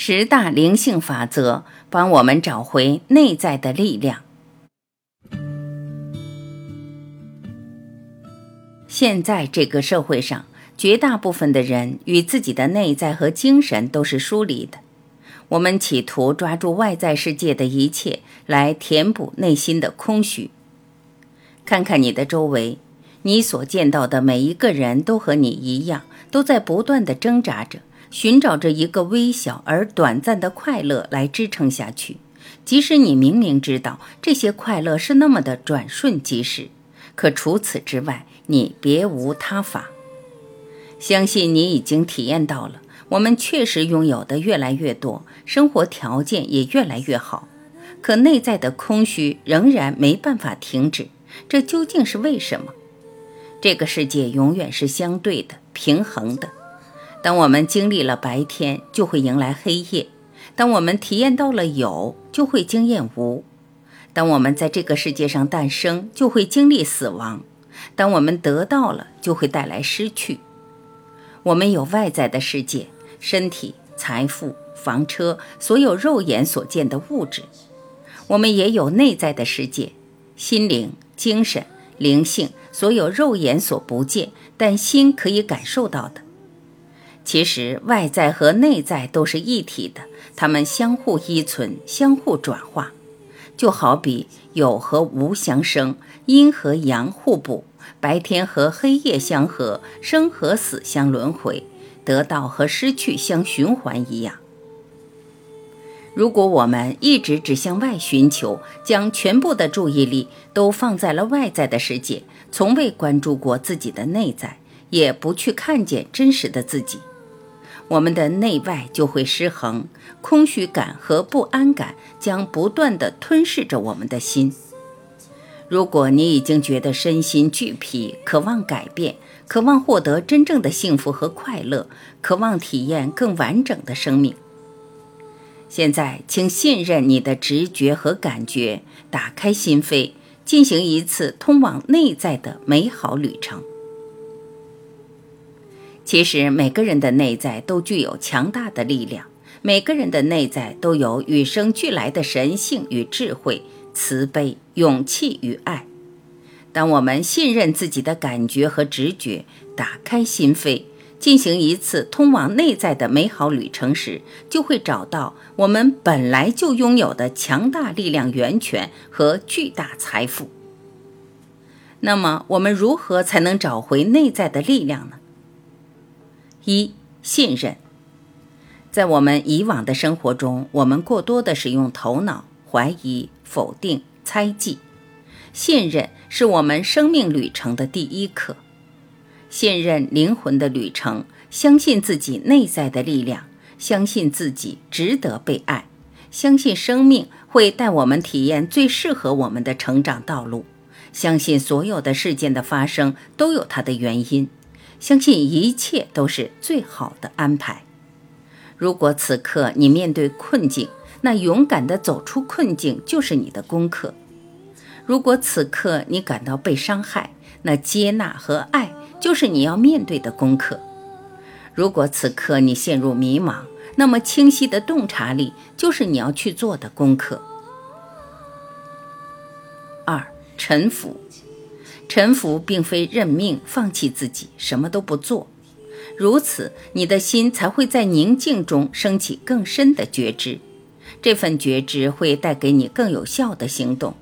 十大灵性法则帮我们找回内在的力量。现在这个社会上，绝大部分的人与自己的内在和精神都是疏离的。我们企图抓住外在世界的一切来填补内心的空虚。看看你的周围，你所见到的每一个人都和你一样，都在不断的挣扎着。寻找着一个微小而短暂的快乐来支撑下去，即使你明明知道这些快乐是那么的转瞬即逝，可除此之外，你别无他法。相信你已经体验到了，我们确实拥有的越来越多，生活条件也越来越好，可内在的空虚仍然没办法停止。这究竟是为什么？这个世界永远是相对的、平衡的。当我们经历了白天，就会迎来黑夜；当我们体验到了有，就会经验无；当我们在这个世界上诞生，就会经历死亡；当我们得到了，就会带来失去。我们有外在的世界，身体、财富、房车，所有肉眼所见的物质；我们也有内在的世界，心灵、精神、灵性，所有肉眼所不见但心可以感受到的。其实，外在和内在都是一体的，它们相互依存，相互转化。就好比有和无相生，阴和阳互补，白天和黑夜相合，生和死相轮回，得到和失去相循环一样。如果我们一直只向外寻求，将全部的注意力都放在了外在的世界，从未关注过自己的内在，也不去看见真实的自己。我们的内外就会失衡，空虚感和不安感将不断地吞噬着我们的心。如果你已经觉得身心俱疲，渴望改变，渴望获得真正的幸福和快乐，渴望体验更完整的生命，现在请信任你的直觉和感觉，打开心扉，进行一次通往内在的美好旅程。其实每个人的内在都具有强大的力量，每个人的内在都有与生俱来的神性与智慧、慈悲、勇气与爱。当我们信任自己的感觉和直觉，打开心扉，进行一次通往内在的美好旅程时，就会找到我们本来就拥有的强大力量源泉和巨大财富。那么，我们如何才能找回内在的力量呢？一信任，在我们以往的生活中，我们过多的使用头脑、怀疑、否定、猜忌。信任是我们生命旅程的第一课，信任灵魂的旅程，相信自己内在的力量，相信自己值得被爱，相信生命会带我们体验最适合我们的成长道路，相信所有的事件的发生都有它的原因。相信一切都是最好的安排。如果此刻你面对困境，那勇敢地走出困境就是你的功课；如果此刻你感到被伤害，那接纳和爱就是你要面对的功课；如果此刻你陷入迷茫，那么清晰的洞察力就是你要去做的功课。二，臣服。臣服并非认命、放弃自己，什么都不做，如此你的心才会在宁静中升起更深的觉知。这份觉知会带给你更有效的行动。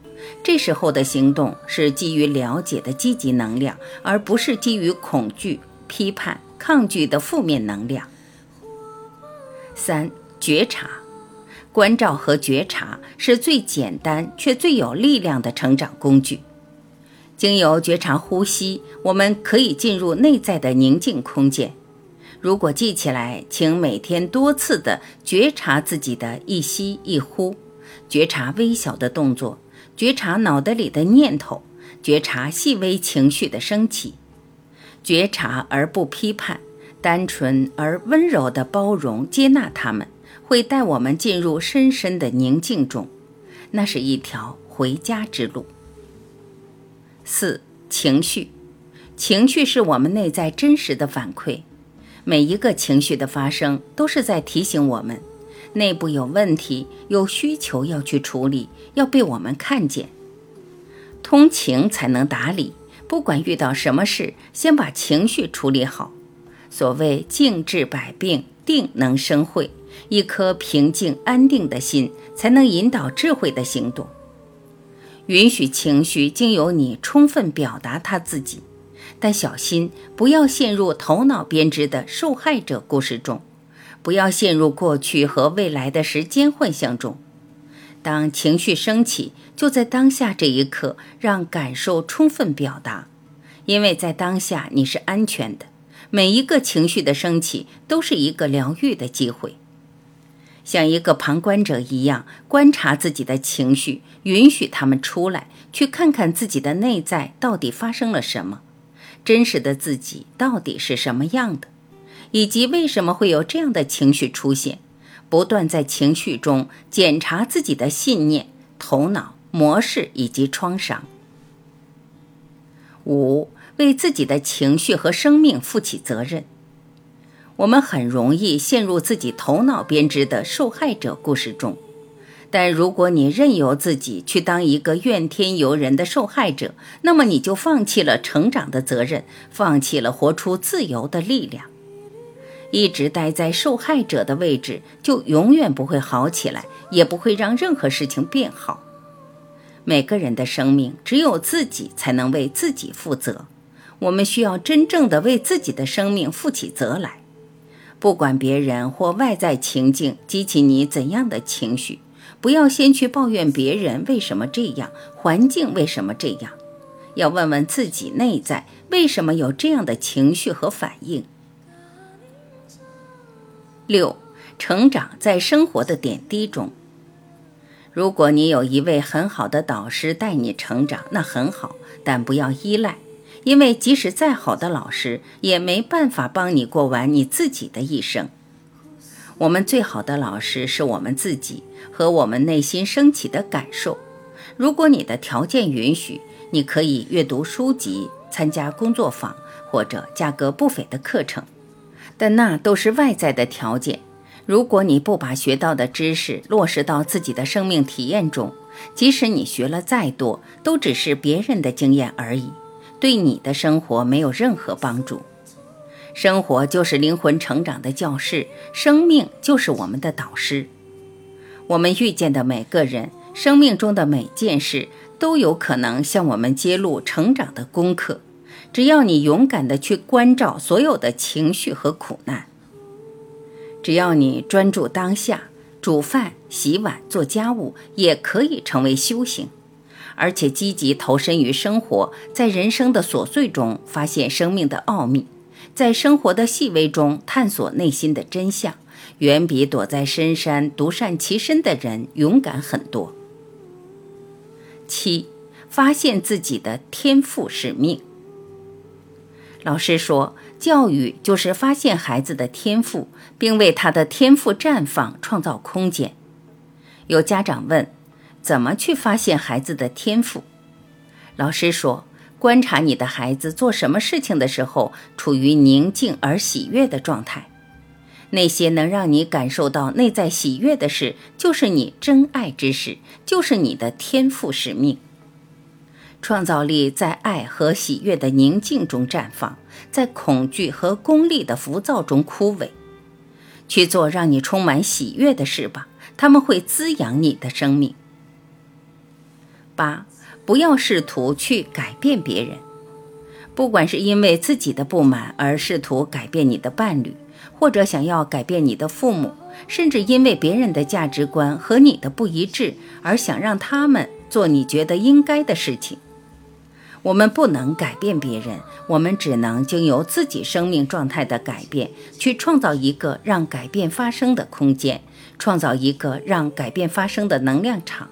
这时候的行动是基于了解的积极能量，而不是基于恐惧、批判、抗拒的负面能量。三、觉察、关照和觉察是最简单却最有力量的成长工具。经由觉察呼吸，我们可以进入内在的宁静空间。如果记起来，请每天多次的觉察自己的一吸一呼，觉察微小的动作，觉察脑袋里的念头，觉察细微情绪的升起，觉察而不批判，单纯而温柔的包容接纳他们，会带我们进入深深的宁静中。那是一条回家之路。四情绪，情绪是我们内在真实的反馈。每一个情绪的发生，都是在提醒我们，内部有问题，有需求要去处理，要被我们看见。通情才能达理，不管遇到什么事，先把情绪处理好。所谓静治百病，定能生慧。一颗平静安定的心，才能引导智慧的行动。允许情绪经由你充分表达他自己，但小心不要陷入头脑编织的受害者故事中，不要陷入过去和未来的时间幻象中。当情绪升起，就在当下这一刻，让感受充分表达，因为在当下你是安全的。每一个情绪的升起，都是一个疗愈的机会。像一个旁观者一样观察自己的情绪，允许他们出来，去看看自己的内在到底发生了什么，真实的自己到底是什么样的，以及为什么会有这样的情绪出现。不断在情绪中检查自己的信念、头脑模式以及创伤。五，为自己的情绪和生命负起责任。我们很容易陷入自己头脑编织的受害者故事中，但如果你任由自己去当一个怨天尤人的受害者，那么你就放弃了成长的责任，放弃了活出自由的力量。一直待在受害者的位置，就永远不会好起来，也不会让任何事情变好。每个人的生命，只有自己才能为自己负责。我们需要真正的为自己的生命负起责来。不管别人或外在情境激起你怎样的情绪，不要先去抱怨别人为什么这样，环境为什么这样，要问问自己内在为什么有这样的情绪和反应。六，成长在生活的点滴中。如果你有一位很好的导师带你成长，那很好，但不要依赖。因为即使再好的老师，也没办法帮你过完你自己的一生。我们最好的老师是我们自己和我们内心升起的感受。如果你的条件允许，你可以阅读书籍、参加工作坊或者价格不菲的课程，但那都是外在的条件。如果你不把学到的知识落实到自己的生命体验中，即使你学了再多，都只是别人的经验而已。对你的生活没有任何帮助。生活就是灵魂成长的教室，生命就是我们的导师。我们遇见的每个人，生命中的每件事，都有可能向我们揭露成长的功课。只要你勇敢地去关照所有的情绪和苦难，只要你专注当下，煮饭、洗碗、做家务，也可以成为修行。而且积极投身于生活，在人生的琐碎中发现生命的奥秘，在生活的细微中探索内心的真相，远比躲在深山独善其身的人勇敢很多。七，发现自己的天赋使命。老师说，教育就是发现孩子的天赋，并为他的天赋绽放创造空间。有家长问。怎么去发现孩子的天赋？老师说，观察你的孩子做什么事情的时候，处于宁静而喜悦的状态。那些能让你感受到内在喜悦的事，就是你真爱之事，就是你的天赋使命。创造力在爱和喜悦的宁静中绽放，在恐惧和功利的浮躁中枯萎。去做让你充满喜悦的事吧，他们会滋养你的生命。八，不要试图去改变别人，不管是因为自己的不满而试图改变你的伴侣，或者想要改变你的父母，甚至因为别人的价值观和你的不一致而想让他们做你觉得应该的事情。我们不能改变别人，我们只能经由自己生命状态的改变，去创造一个让改变发生的空间，创造一个让改变发生的能量场。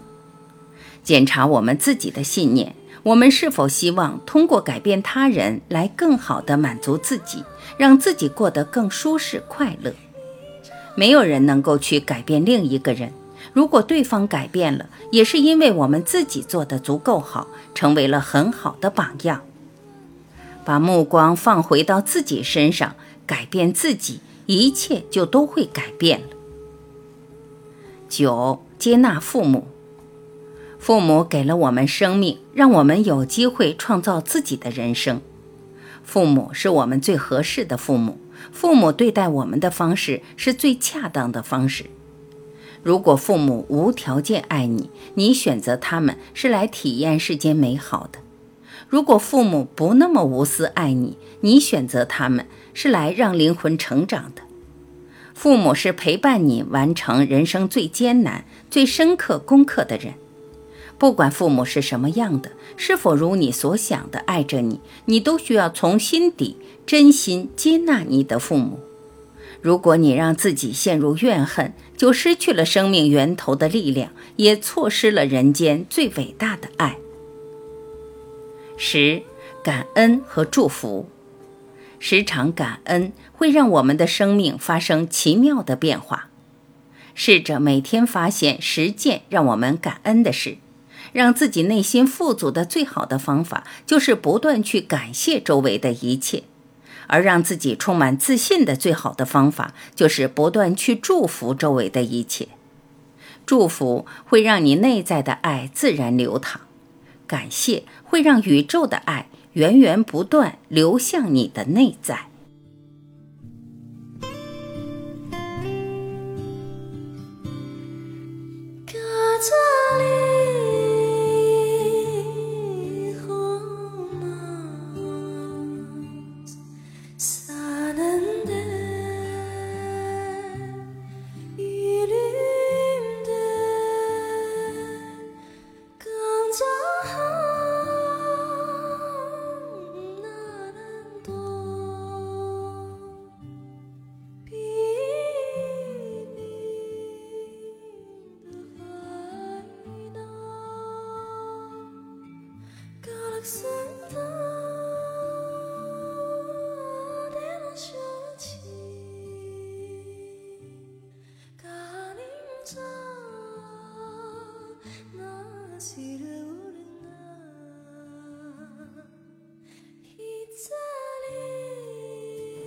检查我们自己的信念，我们是否希望通过改变他人来更好地满足自己，让自己过得更舒适快乐？没有人能够去改变另一个人，如果对方改变了，也是因为我们自己做得足够好，成为了很好的榜样。把目光放回到自己身上，改变自己，一切就都会改变了。九、接纳父母。父母给了我们生命，让我们有机会创造自己的人生。父母是我们最合适的父母，父母对待我们的方式是最恰当的方式。如果父母无条件爱你，你选择他们是来体验世间美好的；如果父母不那么无私爱你，你选择他们是来让灵魂成长的。父母是陪伴你完成人生最艰难、最深刻功课的人。不管父母是什么样的，是否如你所想的爱着你，你都需要从心底真心接纳你的父母。如果你让自己陷入怨恨，就失去了生命源头的力量，也错失了人间最伟大的爱。十，感恩和祝福，时常感恩会让我们的生命发生奇妙的变化。试着每天发现十件让我们感恩的事。让自己内心富足的最好的方法，就是不断去感谢周围的一切；而让自己充满自信的最好的方法，就是不断去祝福周围的一切。祝福会让你内在的爱自然流淌，感谢会让宇宙的爱源源不断流向你的内在。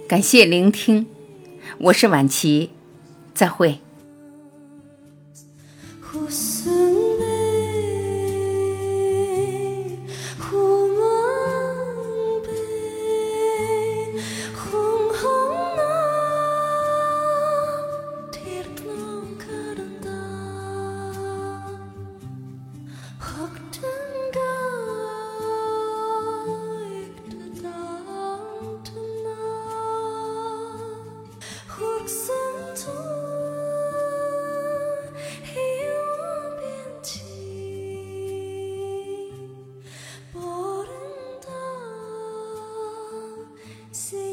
感谢聆听，我是婉琪，再会。See